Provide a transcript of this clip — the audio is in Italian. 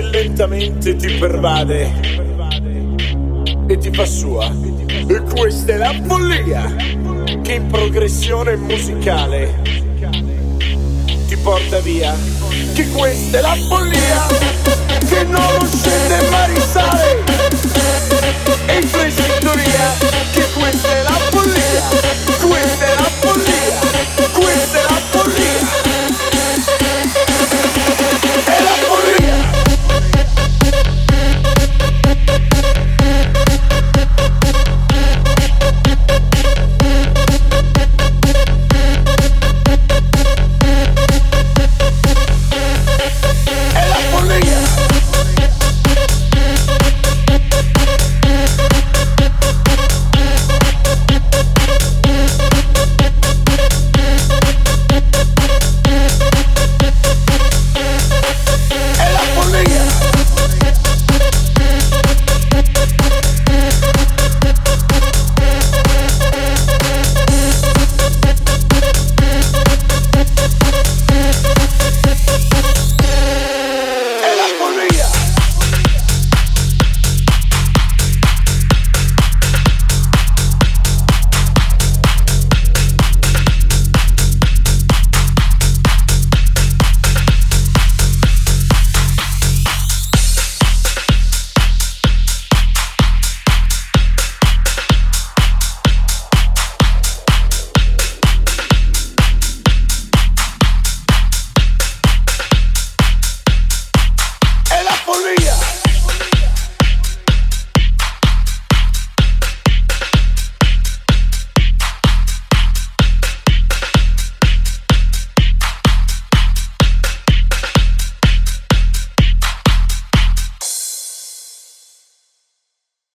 che lentamente ti pervade e ti fa sua. E questa è la follia che in progressione musicale ti porta via. Che questa è la follia che non